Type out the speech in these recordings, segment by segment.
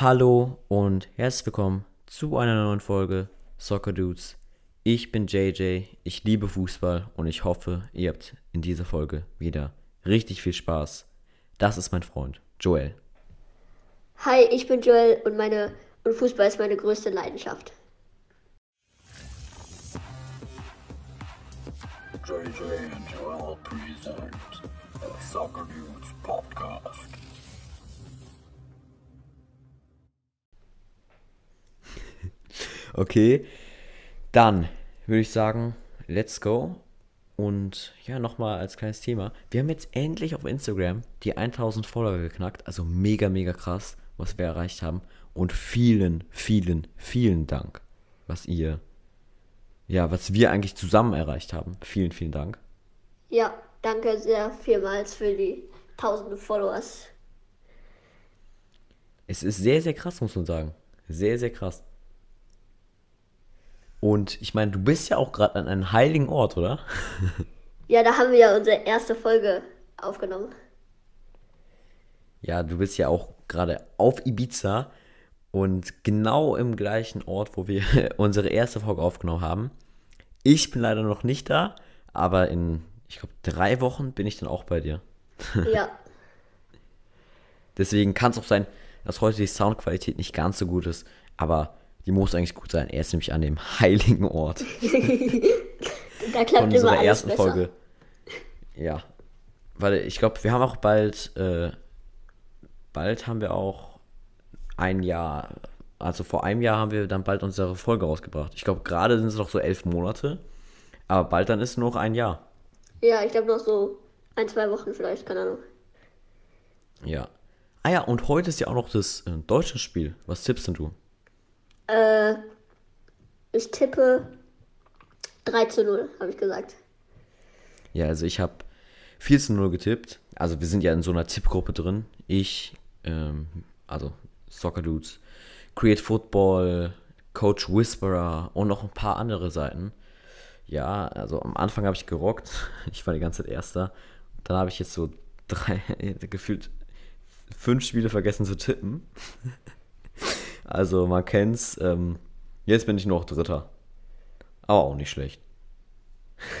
Hallo und herzlich willkommen zu einer neuen Folge Soccer Dudes. Ich bin JJ, ich liebe Fußball und ich hoffe, ihr habt in dieser Folge wieder richtig viel Spaß. Das ist mein Freund Joel. Hi, ich bin Joel und meine und Fußball ist meine größte Leidenschaft. JJ and Joel present the Soccer Dudes podcast. Okay, dann würde ich sagen, let's go. Und ja, nochmal als kleines Thema. Wir haben jetzt endlich auf Instagram die 1000 Follower geknackt. Also mega, mega krass, was wir erreicht haben. Und vielen, vielen, vielen Dank, was ihr, ja, was wir eigentlich zusammen erreicht haben. Vielen, vielen Dank. Ja, danke sehr vielmals für die tausende Followers. Es ist sehr, sehr krass, muss man sagen. Sehr, sehr krass. Und ich meine, du bist ja auch gerade an einem heiligen Ort, oder? Ja, da haben wir ja unsere erste Folge aufgenommen. Ja, du bist ja auch gerade auf Ibiza und genau im gleichen Ort, wo wir unsere erste Folge aufgenommen haben. Ich bin leider noch nicht da, aber in, ich glaube, drei Wochen bin ich dann auch bei dir. Ja, Deswegen kann es auch sein, dass heute die Soundqualität nicht ganz so gut ist, aber die muss eigentlich gut sein. Er ist nämlich an dem heiligen Ort da klappt von immer unserer alles ersten besser. Folge. Ja, weil ich glaube, wir haben auch bald, äh, bald haben wir auch ein Jahr, also vor einem Jahr haben wir dann bald unsere Folge rausgebracht. Ich glaube, gerade sind es noch so elf Monate, aber bald dann ist nur noch ein Jahr. Ja, ich glaube noch so ein, zwei Wochen vielleicht, keine Ahnung. Ja. Ah ja, und heute ist ja auch noch das äh, deutsche Spiel. Was tippst denn du? Äh, ich tippe 3 zu 0, habe ich gesagt. Ja, also ich habe 4 zu 0 getippt. Also wir sind ja in so einer Tippgruppe drin. Ich, ähm, also Soccer Dudes, Create Football, Coach Whisperer und noch ein paar andere Seiten. Ja, also am Anfang habe ich gerockt. Ich war die ganze Zeit Erster. Dann habe ich jetzt so drei, gefühlt fünf Spiele vergessen zu tippen. Also man kennt's. Ähm, jetzt bin ich nur noch Dritter. Aber auch nicht schlecht.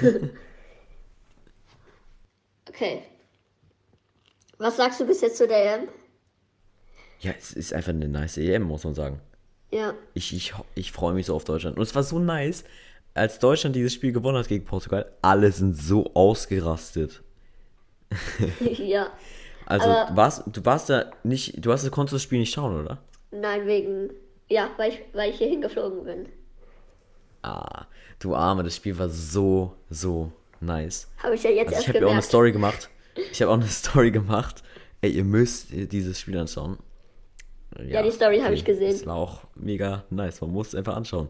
Okay. Was sagst du bis jetzt zu der EM? Ja, es ist einfach eine nice EM, muss man sagen. Ja, Ich, ich, ich freue mich so auf Deutschland. Und es war so nice, als Deutschland dieses Spiel gewonnen hat gegen Portugal. Alle sind so ausgerastet. ja. Also, Aber- du warst, du warst da nicht, du hast, konntest das Spiel nicht schauen, oder? Nein, wegen. Ja, weil ich, weil ich hier hingeflogen bin. Ah, du Arme, das Spiel war so, so nice. Habe ich ja jetzt Also erst ich habe ja auch eine. Story gemacht. Ich habe auch eine Story gemacht. Ey, ihr müsst dieses Spiel anschauen. Ja, die Story habe ich gesehen. Das war auch mega nice. Man muss es einfach anschauen.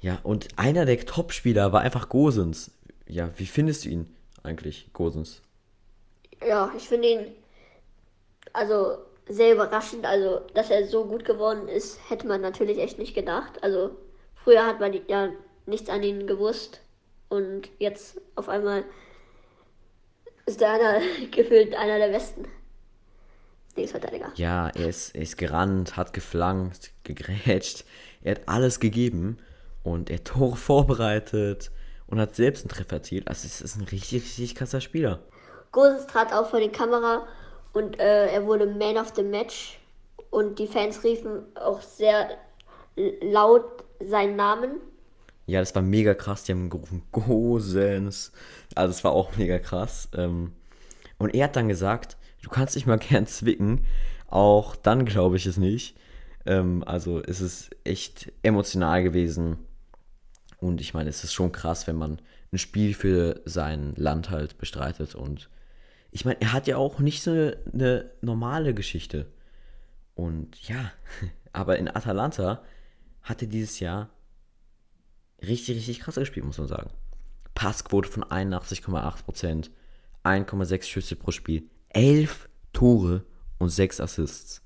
Ja, und einer der Top-Spieler war einfach Gosens. Ja, wie findest du ihn eigentlich, Gosens? Ja, ich finde ihn also sehr überraschend. Also, dass er so gut geworden ist, hätte man natürlich echt nicht gedacht. Also, früher hat man ja nichts an ihn gewusst. Und jetzt auf einmal ist er einer, gefühlt einer der besten Linksverteidiger. Ja, er ist, er ist gerannt, hat geflankt, gegrätscht. Er hat alles gegeben und er hat Tore vorbereitet und hat selbst einen Treffer erzielt. Also es ist ein richtig, richtig krasser Spieler. Gosens trat auch vor die Kamera und äh, er wurde Man of the Match. Und die Fans riefen auch sehr laut seinen Namen. Ja, das war mega krass. Die haben gerufen, Gosens. Also, es war auch mega krass. Ähm, und er hat dann gesagt, du kannst dich mal gern zwicken. Auch dann glaube ich es nicht. Ähm, also, es ist echt emotional gewesen. Und ich meine, es ist schon krass, wenn man ein Spiel für sein Land halt bestreitet. Und ich meine, er hat ja auch nicht so eine, normale Geschichte. Und ja, aber in Atalanta hat er dieses Jahr richtig, richtig krass gespielt, muss man sagen. Passquote von 81,8%, 1,6 Schüsse pro Spiel, 11 Tore und 6 Assists.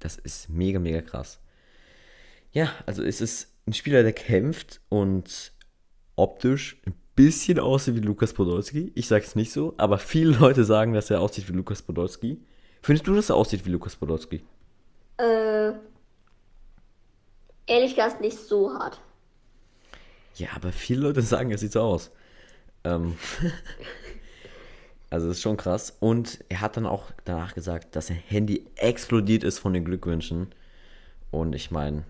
Das ist mega, mega krass. Ja, also es ist ein Spieler, der kämpft und optisch ein bisschen aussieht wie Lukas Podolski. Ich sag's nicht so, aber viele Leute sagen, dass er aussieht wie Lukas Podolski. Findest du, dass er aussieht wie Lukas Podolski? Äh, ehrlich gesagt nicht so hart. Ja, aber viele Leute sagen, es sieht so aus. Ähm, also das ist schon krass. Und er hat dann auch danach gesagt, dass sein Handy explodiert ist von den Glückwünschen. Und ich meine,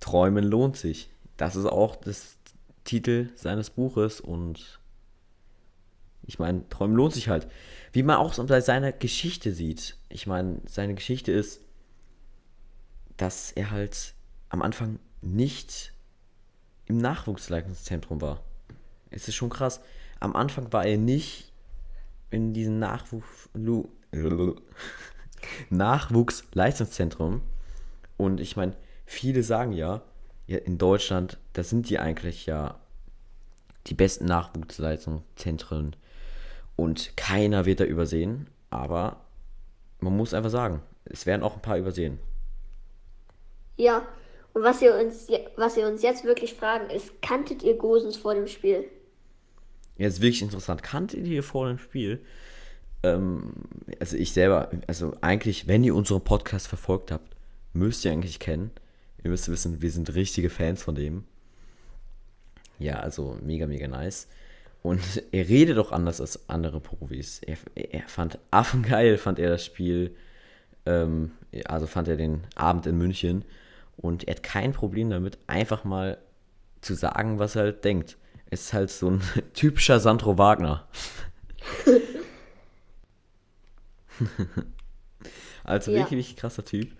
Träumen lohnt sich. Das ist auch das Titel seines Buches und ich meine, Träumen lohnt sich halt. Wie man auch bei seiner Geschichte sieht. Ich meine, seine Geschichte ist, dass er halt am Anfang nicht im Nachwuchsleistungszentrum war. Es ist schon krass. Am Anfang war er nicht in diesem Nachwuchs Nachwuchsleistungszentrum. Und ich meine, viele sagen ja, ja, in Deutschland, da sind die eigentlich ja die besten Nachwuchsleistungszentren und keiner wird da übersehen, aber man muss einfach sagen, es werden auch ein paar übersehen. Ja, und was ihr uns, was ihr uns jetzt wirklich fragen ist, kanntet ihr Gosens vor dem Spiel? Jetzt wirklich interessant. Kanntet ihr vor dem Spiel? Ähm, also ich selber, also eigentlich, wenn ihr unseren Podcast verfolgt habt, müsst ihr eigentlich kennen. Ihr müsst wissen, wir sind richtige Fans von dem. Ja, also mega, mega nice. Und er redet auch anders als andere Profis. Er, er fand affengeil, fand er das Spiel. Ähm, also fand er den Abend in München. Und er hat kein Problem damit, einfach mal zu sagen, was er halt denkt. Es ist halt so ein typischer Sandro Wagner. also Ja. wirklich, wirklich krasser Typ.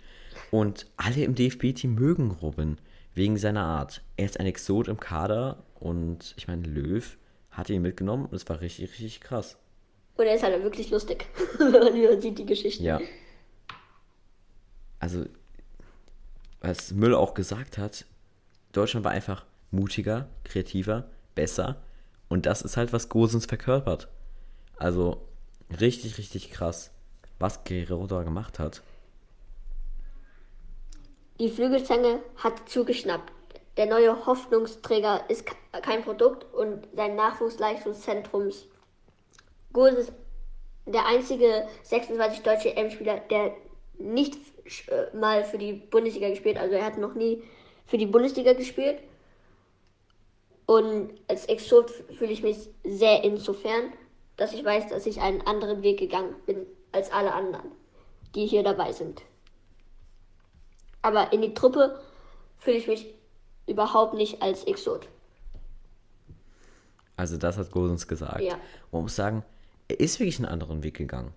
Und alle im DFB-Team mögen Robin wegen seiner Art. Er ist ein Exot im Kader und ich meine, Löw hat ihn mitgenommen und es war richtig, richtig krass. Und er ist halt wirklich lustig, wenn man sieht die Geschichten. Ja. Also, was Müller auch gesagt hat, Deutschland war einfach mutiger, kreativer, besser. Und das ist halt, was Gosens verkörpert. Also, richtig, richtig krass, was Guerrero da gemacht hat. Die Flügelzange hat zugeschnappt. Der neue Hoffnungsträger ist ke- kein Produkt und sein Nachwuchsleistungszentrums Gose ist der einzige 26 deutsche EM-Spieler, der nicht äh, mal für die Bundesliga gespielt Also er hat noch nie für die Bundesliga gespielt. Und als Exot fühle ich mich sehr insofern, dass ich weiß, dass ich einen anderen Weg gegangen bin als alle anderen, die hier dabei sind. Aber in die Truppe fühle ich mich überhaupt nicht als Exot. Also, das hat Gosens gesagt. Ja. Und man muss sagen, er ist wirklich einen anderen Weg gegangen.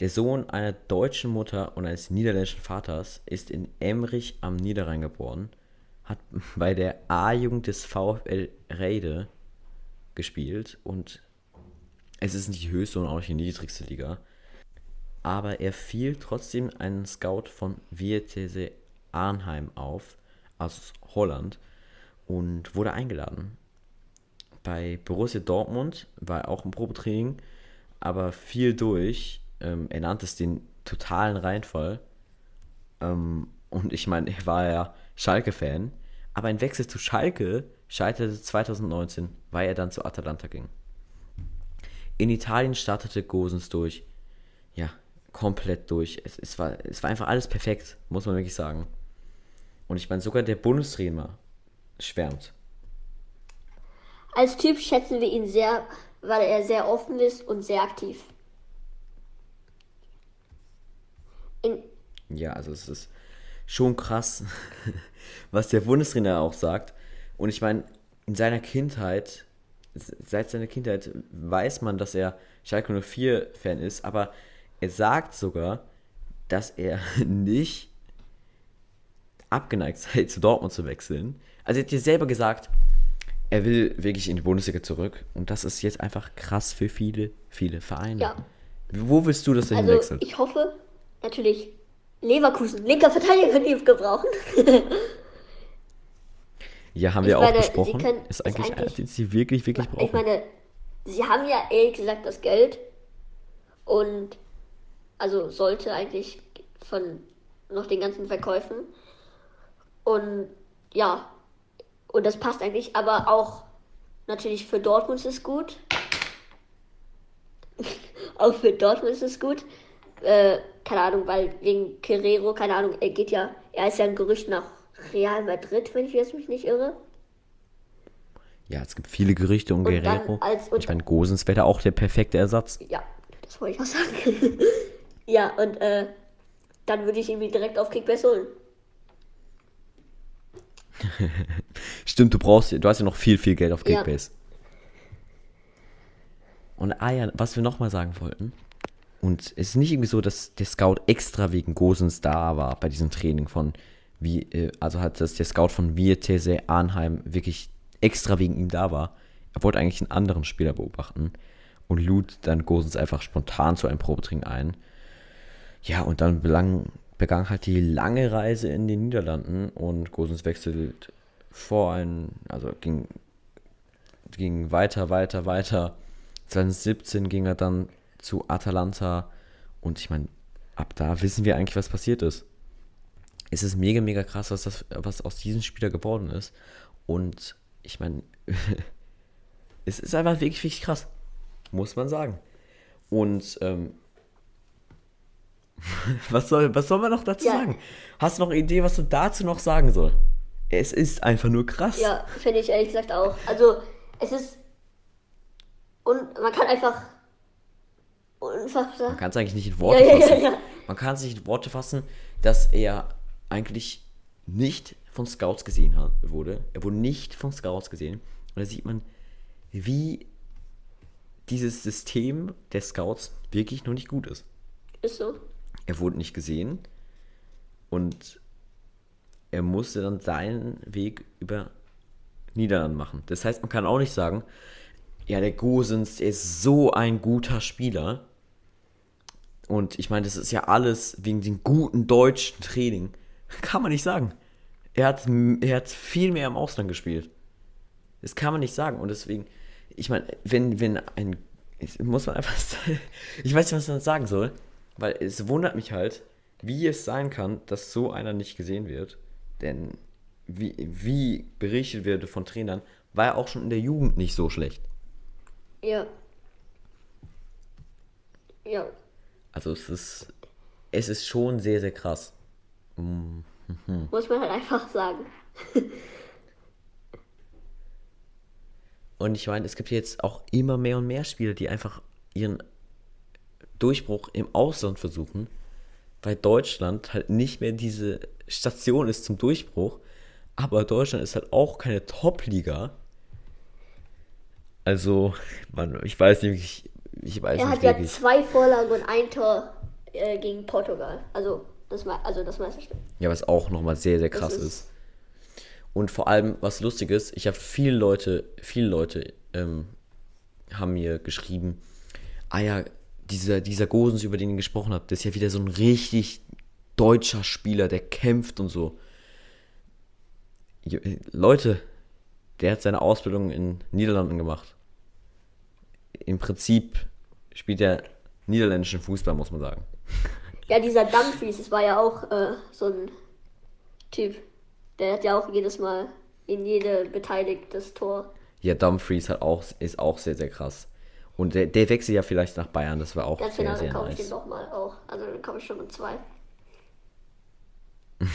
Der Sohn einer deutschen Mutter und eines niederländischen Vaters ist in Emmerich am Niederrhein geboren, hat bei der A-Jugend des VfL Rede gespielt und es ist nicht die höchste und auch nicht die niedrigste Liga. Aber er fiel trotzdem einen Scout von WTC Arnheim auf, aus Holland, und wurde eingeladen. Bei Borussia Dortmund war er auch im Probetraining, aber fiel durch. Ähm, er nannte es den totalen Reinfall. Ähm, und ich meine, er war ja Schalke-Fan. Aber ein Wechsel zu Schalke scheiterte 2019, weil er dann zu Atalanta ging. In Italien startete Gosens durch. Ja, komplett durch. Es, es, war, es war einfach alles perfekt, muss man wirklich sagen. Und ich meine, sogar der Bundestrainer schwärmt. Als Typ schätzen wir ihn sehr, weil er sehr offen ist und sehr aktiv. In, Ja, also es ist schon krass, was der Bundestrainer auch sagt. Und ich meine, in seiner Kindheit, seit seiner Kindheit weiß man, dass er Schalke 04 Fan ist, aber er sagt sogar, dass er nicht abgeneigt sei, zu Dortmund zu wechseln. Also er hat dir selber gesagt, er will wirklich in die Bundesliga zurück. Und das ist jetzt einfach krass für viele, viele Vereine. Ja. Wo willst du, dass er also hinwechselt? ich hoffe natürlich, Leverkusen, linker Verteidiger können die gebrauchen. Ja, haben Ich wir auch meine, besprochen. können- ist ist eigentlich, eigentlich- den sie wirklich, wirklich brauchen. Ich meine, sie haben ja ehrlich gesagt das Geld und also sollte eigentlich von noch den ganzen Verkäufen und ja, und das passt eigentlich, aber auch natürlich für Dortmund ist es gut. auch für Dortmund ist es gut, äh, keine Ahnung, weil wegen Guerrero, keine Ahnung, er geht ja, er ist ja ein Gerücht nach Real Madrid, wenn ich jetzt mich nicht irre. Ja, es gibt viele Gerüchte um Und Guerrero. als- ich meine, Gosens wäre da auch der perfekte Ersatz. Ja, das wollte ich auch sagen. ja, und äh, dann würde ich ihn mir direkt auf Kickbase holen. Stimmt, du brauchst, du hast ja noch viel, viel Geld auf Ja. Kickbase. Und ah ja, was wir nochmal sagen wollten. Und es ist nicht irgendwie so, dass der Scout extra wegen Gosens da war bei diesem Training von, wie, äh, also hat das der Scout von Vietese Arnheim wirklich extra wegen ihm da war. Er wollte eigentlich einen anderen Spieler beobachten und lud dann Gosens einfach spontan zu einem Probetraining ein. Ja, und dann belang, begann halt die lange Reise in den Niederlanden und Gosens wechselt vor ein, also ging, ging weiter, weiter, weiter. 2017 ging er dann zu Atalanta und ich meine, ab da wissen wir eigentlich, was passiert ist. Es ist mega, mega krass, was, das, was aus diesem Spieler geworden ist. Und ich meine, es ist einfach wirklich, wirklich krass. Muss man sagen. Und ähm, was, soll, was soll man noch dazu Ja. sagen? Hast du noch eine Idee, was du dazu noch sagen soll? Es ist einfach nur krass. Ja, finde ich ehrlich gesagt auch. Also, es ist. Und man kann einfach. Unfassbar. Man kann es eigentlich nicht in Worte Ja, fassen. ja. Man kann es nicht in Worte fassen, dass er eigentlich nicht von Scouts gesehen hat, wurde. Er wurde nicht von Scouts gesehen. Und da sieht man, wie dieses System der Scouts wirklich noch nicht gut ist. Ist so. Er wurde nicht gesehen und er musste dann seinen Weg über Niederlande machen. Das heißt, man kann auch nicht sagen, ja, der Gosens, ist so ein guter Spieler. Und ich meine, das ist ja alles wegen dem guten deutschen Training. Kann man nicht sagen. Er hat, er hat viel mehr im Ausland gespielt. Das kann man nicht sagen. Und deswegen, ich meine, wenn, wenn ein. Muss man einfach. Ich weiß nicht, was man sagen soll. Weil es wundert mich halt, wie es sein kann, dass so einer nicht gesehen wird. Denn wie, wie berichtet wird von Trainern, war er auch schon in der Jugend nicht so schlecht. Ja. Ja. Also es ist. Es ist schon sehr, sehr krass. Muss man halt einfach sagen. Und ich meine, es gibt jetzt auch immer mehr und mehr Spieler, die einfach ihren Durchbruch im Ausland versuchen, weil Deutschland halt nicht mehr diese Station ist zum Durchbruch. Aber Deutschland ist halt auch keine Top-Liga. Also, man, ich weiß nicht, ich, ich weiß Er nicht hat ja wirklich. zwei Vorlagen und ein Tor äh, gegen Portugal. Also das, also das Meisterstück. Ja, was auch nochmal sehr, sehr krass ist- ist. Und vor allem, was lustig ist, ich habe viele Leute, viele Leute ähm, haben mir geschrieben, ah ja, dieser, dieser Gosens, über den ihr gesprochen habt, das ist ja wieder so ein richtig deutscher Spieler, der kämpft und so. Äh, Leute, der hat seine Ausbildung in Niederlanden gemacht. Im Prinzip spielt er niederländischen Fußball, muss man sagen. Ja, dieser Dumfries, das war ja auch äh, so ein Typ. Der hat ja auch jedes Mal in jede beteiligtes Tor. Ja, Dumfries hat auch, ist auch sehr, sehr krass. Und der, der wechselt ja vielleicht nach Bayern, das war auch Ganz sehr, genau, sehr dann kaufe ich den nochmal auch. Also dann kaufe ich schon mit zwei.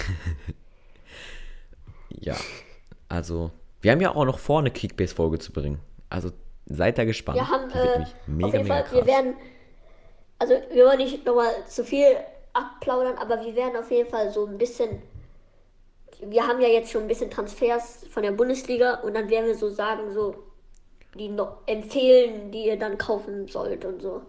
Ja, also, wir haben ja auch noch vor, eine Kickbase-Folge zu bringen. Also, seid da gespannt. Wir haben äh, mega, jeden mega Fall, krass. wir werden, also wir wollen nicht nochmal zu viel abplaudern, aber wir werden auf jeden Fall so ein bisschen, wir haben ja jetzt schon ein bisschen Transfers von der Bundesliga und dann werden wir so sagen, so, die noch empfehlen, die ihr dann kaufen sollt und so.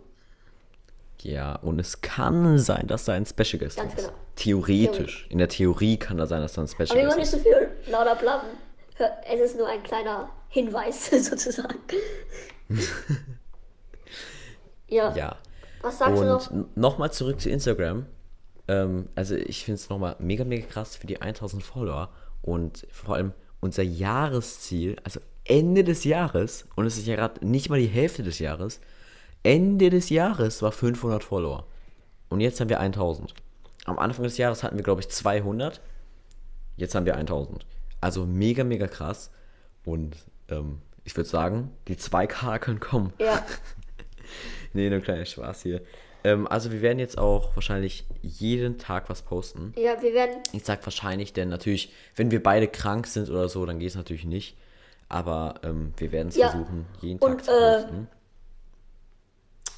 Ja, und es kann sein, dass da ein Special Guest Ganz ist. genau. Theoretisch. In der Theorie kann da sein, dass da ein Special Aber wir Guest wollen nicht ist. so viel lauter plappen. Es ist nur ein kleiner Hinweis sozusagen. ja. Ja. Was sagst du noch? Und nochmal zurück zu Instagram. Ähm, also ich finde es nochmal mega, mega krass für die 1000 Follower. Und vor allem unser Jahresziel, also Ende des Jahres, und es ist ja gerade nicht mal die Hälfte des Jahres, Ende des Jahres war 500 Follower. Und jetzt haben wir 1000. Am Anfang des Jahres hatten wir, glaube ich, 200. Jetzt haben wir 1000. Also mega, mega krass. Und ähm, ich würde sagen, die 2K können kommen. Ja. Nee, nur kleiner Spaß hier. Ähm, also wir werden jetzt auch wahrscheinlich jeden Tag was posten. Ja, wir werden. Ich sag wahrscheinlich, denn natürlich, wenn wir beide krank sind oder so, dann geht es natürlich nicht. Aber ähm, wir werden es Ja. versuchen, jeden Tag Und, zu äh, posten.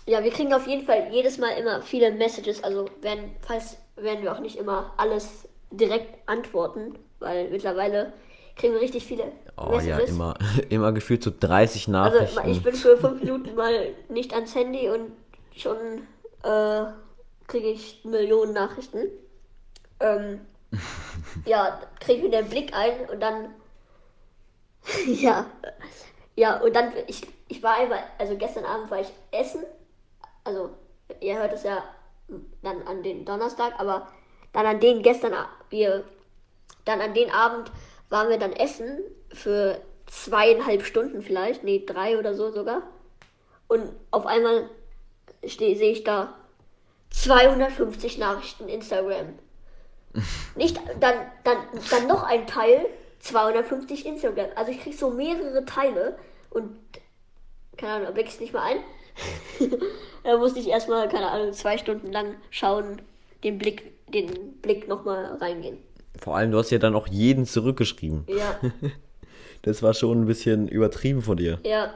Ja, wir kriegen auf jeden Fall jedes Mal immer viele Messages. Also werden, falls werden wir auch nicht immer alles direkt antworten, weil mittlerweile kriegen wir richtig viele Oh ja, Messages. immer, immer gefühlt so 30 Also Nachrichten. ich bin für fünf Minuten mal nicht ans Handy und schon äh, kriege ich Millionen Nachrichten. Ähm, ja, kriege ich wieder den Blick ein und dann ja, ja und dann ich ich war einmal, also gestern Abend war ich essen, also ihr hört es ja dann an den Donnerstag, aber dann an den gestern wir dann an den Abend waren wir dann essen für zweieinhalb Stunden vielleicht, nee, drei oder so sogar. Und auf einmal sehe ich da 250 Nachrichten Instagram. Nicht, dann, dann, dann noch ein Teil, 250 Instagram. Also ich krieg so mehrere Teile und keine Ahnung, blick's nicht mal ein. da musste ich erstmal, keine Ahnung, zwei Stunden lang schauen, den Blick, den Blick nochmal reingehen. Vor allem, du hast ja dann auch jeden zurückgeschrieben. Ja, Das war schon ein bisschen übertrieben von dir. ja.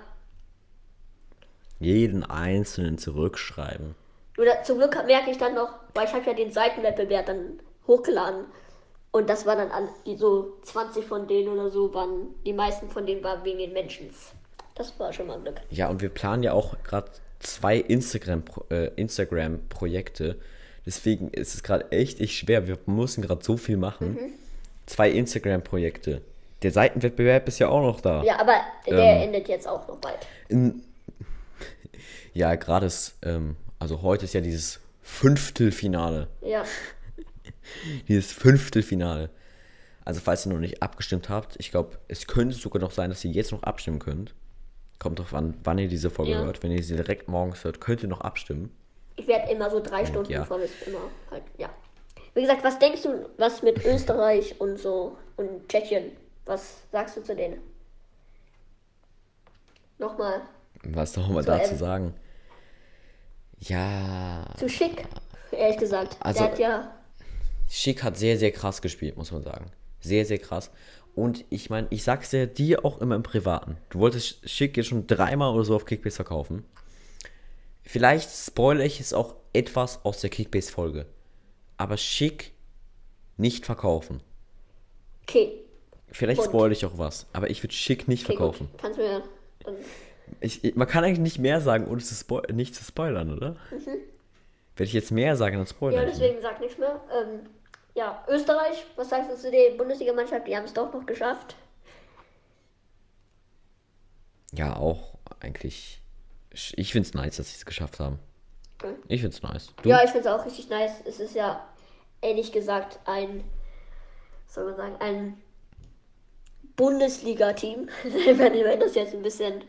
Jeden einzelnen zurückschreiben. Oder zum Glück merke ich dann noch, weil ich habe ja den Seitenwettbewerb dann hochgeladen. Und das war dann an, die so 20 von denen oder so waren, die meisten von denen waren wegen den Menschen. Das war schon mal Glück. Ja, und wir planen ja auch gerade zwei Instagram, äh, Instagram-Projekte. Deswegen ist es gerade echt, echt schwer. Wir müssen gerade so viel machen. Mhm. Zwei Instagram-Projekte. Der Seitenwettbewerb ist ja auch noch da. Ja, aber der endet jetzt auch noch bald. In, ja, gerade ist, ähm, also heute ist ja dieses Fünftelfinale. Ja, Dieses Fünftelfinale. Also falls ihr noch nicht abgestimmt habt, ich glaube, es könnte sogar noch sein, dass ihr jetzt noch abstimmen könnt. Kommt drauf an, wann ihr diese Folge Ja. hört. Wenn ihr sie direkt morgens hört, könnt ihr noch abstimmen. ich werde immer so drei Stunden ja. vor immer halt, ja. Wie gesagt, was denkst du, was mit Österreich und so und Tschechien? Was sagst du zu denen? Nochmal Was soll man Zu dazu M. sagen? Ja, zu schick, ehrlich gesagt. Also- der hat ja Schick hat sehr, sehr krass gespielt, muss man sagen. Sehr, sehr krass. Und ich meine, ich sag's ja dir auch immer im Privaten. Du wolltest Schick jetzt schon dreimal oder so auf Kickbase verkaufen. Vielleicht spoilere ich es auch etwas aus der Kickbase-Folge. Aber Schick nicht verkaufen. okay. Vielleicht Und? spoilere ich auch was. Aber ich würde Schick nicht okay verkaufen. Gut. Kannst du mir dann Ich, ich, man kann eigentlich nicht mehr sagen, ohne zu nicht zu spoilern, oder? Wenn ich jetzt mehr sage, dann spoilere Mhm. Ja, ich. deswegen sag nichts mehr. Ähm, ja, Österreich, was sagst du zu der Bundesligamannschaft? Die haben es doch noch geschafft. Ja, auch eigentlich. Ich finde es nice, dass sie es geschafft haben. Okay. Ich finde es nice. Du? Ja, ich finde es auch richtig nice. Es ist ja, ehrlich gesagt, ein, soll man sagen, ein Bundesliga-Team. wenn das jetzt ein bisschen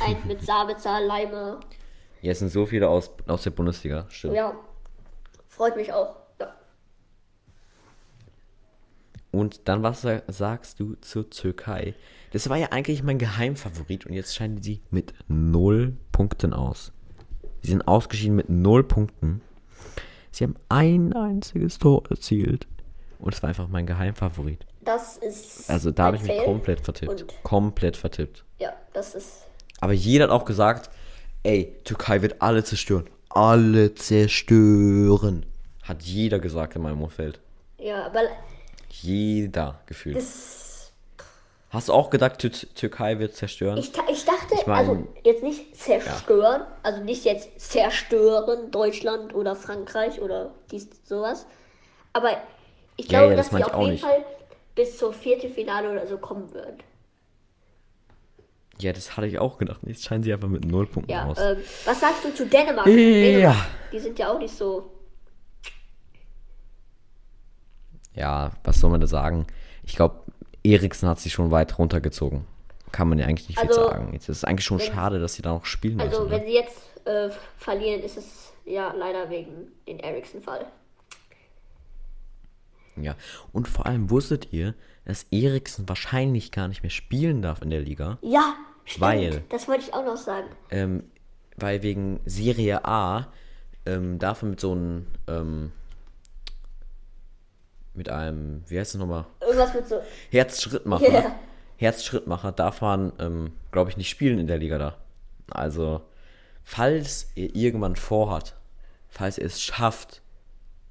ein mit Sabitzer, Leimer. Es sind so viele aus, aus der Bundesliga. Stimmt. Ja, freut mich auch. Ja. Und dann, was sa- sagst du zur Türkei? Das war ja eigentlich mein Geheimfavorit und jetzt scheiden sie mit null Punkten aus. Sie sind ausgeschieden mit null Punkten. Sie haben ein einziges Tor erzielt. Und es war einfach mein Geheimfavorit. Das ist. Also da habe ich mich komplett vertippt. Komplett vertippt. Ja, das ist. Aber jeder hat auch gesagt, ey, Türkei wird alle zerstören. Alle zerstören. Hat jeder gesagt in meinem Umfeld. Ja, aber Jeder gefühlt. das. Hast du auch gedacht, Tür Türkei wird zerstören? Ich, ich dachte, Ich mein- also jetzt nicht zerstören, also nicht jetzt zerstören Deutschland oder Frankreich oder dies, sowas. Aber ich Ja, glaube, ja, das dass ich auf auch jeden nicht. Fall bis zur Viertelfinale oder so kommen würden. ja, das hatte ich auch gedacht. Jetzt scheinen sie einfach mit null Punkten Ja, aus. ähm, was sagst du zu Dänemark? Ja. Dänemark? Die sind ja auch nicht so. Ja, was soll man da sagen? Ich glaube, Eriksen hat sich schon weit runtergezogen. Kann man ja eigentlich nicht viel Also, sagen. Jetzt ist es eigentlich schon wenn- schade, dass sie da noch spielen Also, müssen. wenn Ne? sie jetzt äh, verlieren, ist es ja leider wegen den Eriksen-Fall. Ja. Und vor allem wusstet ihr, dass Eriksen wahrscheinlich gar nicht mehr spielen darf in der Liga? Ja, stimmt. Weil- Das wollte ich auch noch sagen. ähm, weil wegen Serie A ähm, darf man mit so einem, ähm, mit einem, wie heißt es nochmal? Irgendwas mit so. Herzschrittmacher. Ja. Herzschrittmacher darf man, ähm, glaube ich, nicht spielen in der Liga da. Also, falls ihr irgendwann vorhat, falls ihr es schafft,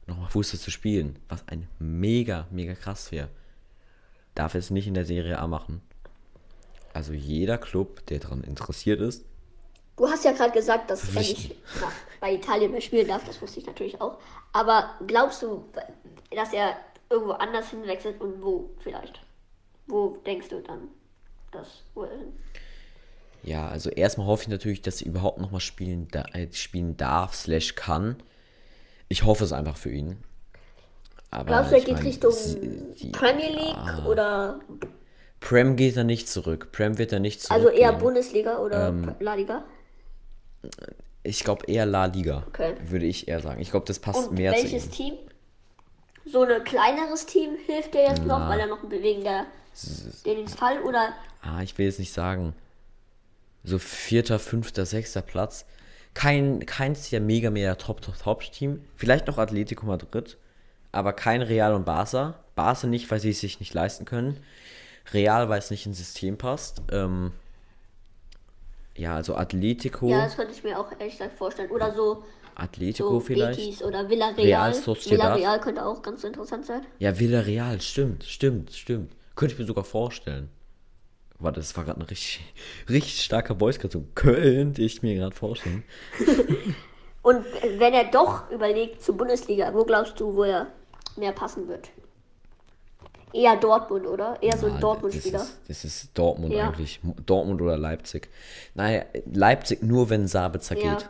nochmal Fußball zu spielen, was ein mega, mega krass wäre, darf es nicht in der Serie A machen. Also jeder Club, der daran interessiert ist, Du hast ja gerade gesagt, dass er nicht bei Italien mehr spielen darf. Das wusste ich natürlich auch. Aber glaubst du, dass er irgendwo anders hinwechselt und wo vielleicht? Wo denkst du dann, dass wo er hin? Ja, also erstmal hoffe ich natürlich, dass sie überhaupt nochmal spielen, da, äh, spielen darf, slash kann. Ich hoffe es einfach für ihn. Aber Glaubst du, er geht mein, Richtung die- Premier League oder Prem geht er nicht zurück. Prem wird er nicht zurück. also eher Bundesliga oder Ähm, La Liga? Ich glaube eher La Liga. Okay. Würde ich eher sagen. Ich glaube, das passt Und mehr zu welches ihm. Team? So ein kleineres Team hilft dir jetzt noch, weil er noch ein bewegender den Fall oder Ah, ich will jetzt nicht sagen. So vierter, fünfter, sechster Platz. Kein, keins der mega, mega Top, Top, Top-Team. Vielleicht noch Atletico Madrid. Aber kein Real und Barca. Barca nicht, weil sie es sich nicht leisten können. Real, weil es nicht ins System passt. Ähm, ja, also Atletico. ja, das könnte ich mir auch ehrlich gesagt vorstellen. Oder so, Atletico so vielleicht. Betis oder Villarreal. Real Sociedad. Villarreal könnte auch ganz interessant sein. Ja, Villarreal, stimmt, stimmt, stimmt. Könnte ich mir sogar vorstellen. Warte, das war gerade ein richtig, richtig starker Voice so Könnte ich mir gerade vorstellen. Und wenn er doch überlegt zur Bundesliga, wo glaubst du, wo er mehr passen wird? Eher Dortmund, oder? Eher so ein Dortmund-Spieler. Das ist, das ist Dortmund Ja. eigentlich. Dortmund oder Leipzig. Naja, Leipzig nur, wenn Sabitzer Ja. geht.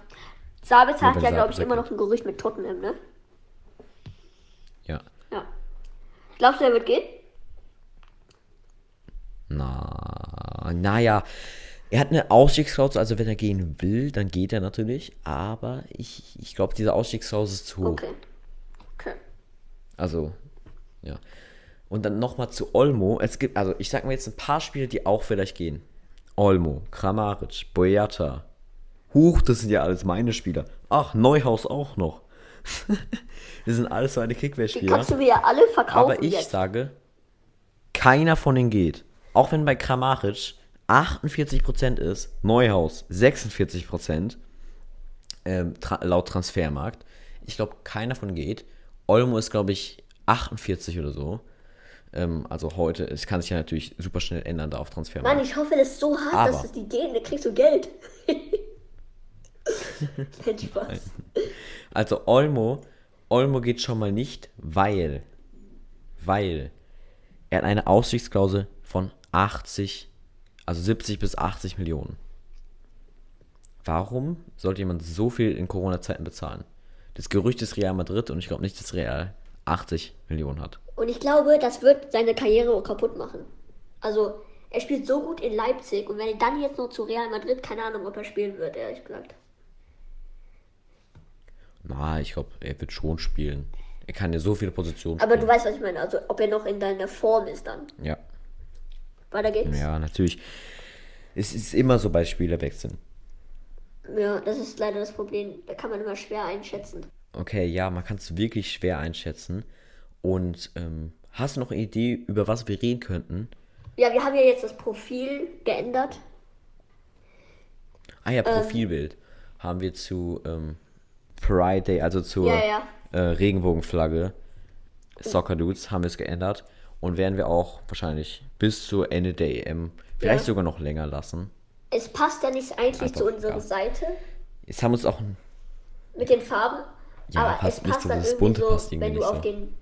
Sabitzer hat ja, glaube ich, immer noch ein Gerücht mit Tottenham, ne? Ja. Ja. Glaubst du, er wird gehen? Na, naja. Er hat eine Ausstiegsklausel, also wenn er gehen will, dann geht er natürlich. Aber ich, ich glaube, diese Ausstiegsklausel ist zu hoch. Okay. Okay. Also, ja. Und dann nochmal zu Olmo. Es gibt, also ich sag mal jetzt ein paar Spiele, die auch vielleicht gehen. Olmo, Kramaric, Boyata. Huch, das sind ja alles meine Spieler. Ach, Neuhaus auch noch. das sind alles so eine Die kannst du mir ja alle verkaufen Aber ich jetzt. sage, keiner von denen geht. Auch wenn bei Kramaric 48% ist, Neuhaus 46% ähm, tra laut Transfermarkt. Ich glaube, keiner von geht. Olmo ist, glaube ich, 48 oder so. Ähm, also heute, es kann sich ja natürlich super schnell ändern da auf Transfermarkt. Mann, ich hoffe, das ist so hart, Aber- dass es die gehen. Da kriegst du Geld. Spaß. Also Olmo, Olmo geht schon mal nicht, weil, weil er hat eine Ausstiegsklausel von 80, also 70 bis 80 Millionen. Warum sollte jemand so viel in Corona-Zeiten bezahlen? Das Gerücht ist Real Madrid und ich glaube nicht, dass Real 80 Millionen hat. Und ich glaube, das wird seine Karriere auch kaputt machen. Also, er spielt so gut in Leipzig und wenn er dann jetzt noch zu Real Madrid, keine Ahnung, ob er spielen wird, ehrlich gesagt. Na, ich glaube, er wird schon spielen. Er kann ja so viele Positionen Aber du spielen. weißt, was ich meine. Also, ob er noch in deiner Form ist dann. Ja, Weiter geht's. ja, natürlich. Es ist immer so bei Spielerwechseln. Ja, das ist leider das Problem. Da kann man immer schwer einschätzen. Okay, ja, man kann es wirklich schwer einschätzen. Und ähm, hast du noch eine Idee, über was wir reden könnten? Ja, wir haben ja jetzt das Profil geändert. Ah ja, Profilbild haben wir zu ähm, Pride Day, also zur Ja, ja. Äh, Regenbogenflagge Soccer Dudes haben wir es geändert und werden wir auch wahrscheinlich bis zu Ende der EM, vielleicht Ja. sogar noch länger lassen. Es passt ja nicht eigentlich Einfach, zu unserer. Seite Jetzt haben wir uns auch ein mit den Farben. Ja, aber passt es nicht passt so, dann das irgendwie so, passt irgendwie wenn du nicht auf so. den,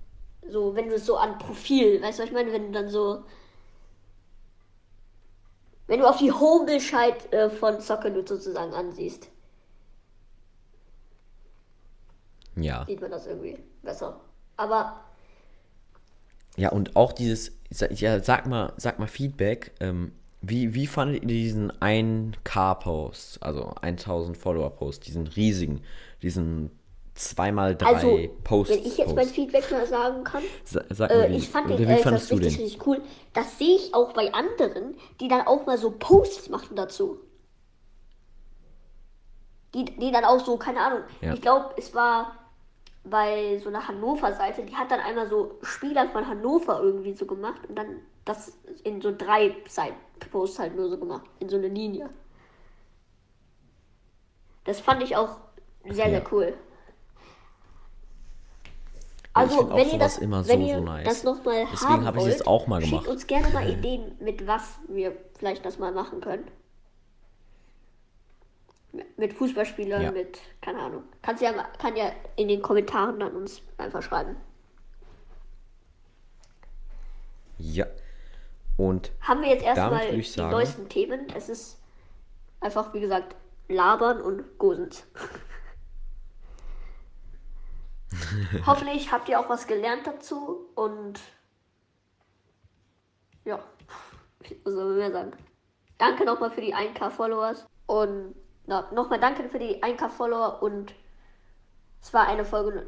so, wenn du so an Profil, weißt du, was ich meine, wenn du dann so, wenn du auf die Homepage äh, von Soccer Dudes sozusagen ansiehst, ja. sieht man das irgendwie besser. Aber Ja, und auch dieses, ja, sag mal, sag mal Feedback, ähm, wie, wie fandet ihr diesen 1K-Post, also 1000 Follower-Post, diesen riesigen, diesen 2x3 also, Post? wenn ich jetzt mein. Feedback mal sagen kann, Sa- Sag mal, Äh, wie, ich fand den wie ehrlich fandest du richtig, den? richtig cool. Das sehe ich auch bei anderen, die dann auch mal so Posts machen dazu. die, die dann auch so, keine Ahnung, Ja. ich glaube, es war bei so einer Hannover-Seite, die hat dann einmal so Spieler von Hannover irgendwie so gemacht und dann das in so drei Seiten-Posts halt nur so gemacht, in so eine Linie. Das fand ich auch sehr, Ja. sehr cool. Also, wenn ihr das, immer wenn so, ihr so nice. das nochmal Deswegen haben wollt, es auch mal gemacht. schickt uns gerne mal Ideen, mit was wir vielleicht das mal machen können. Mit- Fußballspielern, Ja. mit, keine Ahnung. Kannst ja, kann ja in den Kommentaren dann uns einfach schreiben. Ja. Und Haben wir jetzt erstmal die sagen- neuesten Themen. Es ist einfach, wie gesagt, Labern und Gosens. Hoffentlich habt ihr auch was gelernt dazu und ja, was soll man mehr sagen? Danke nochmal für die 1K Followers und na, nochmal danke für die 1K Follower und es war eine Folge.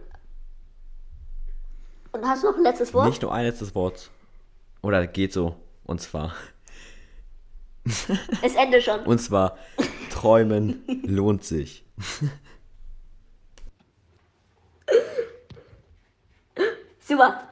Und hast du noch ein letztes Wort? nicht nur ein letztes Wort. Oder geht so. Und zwar. Es endet schon. Und zwar, träumen lohnt sich. Super.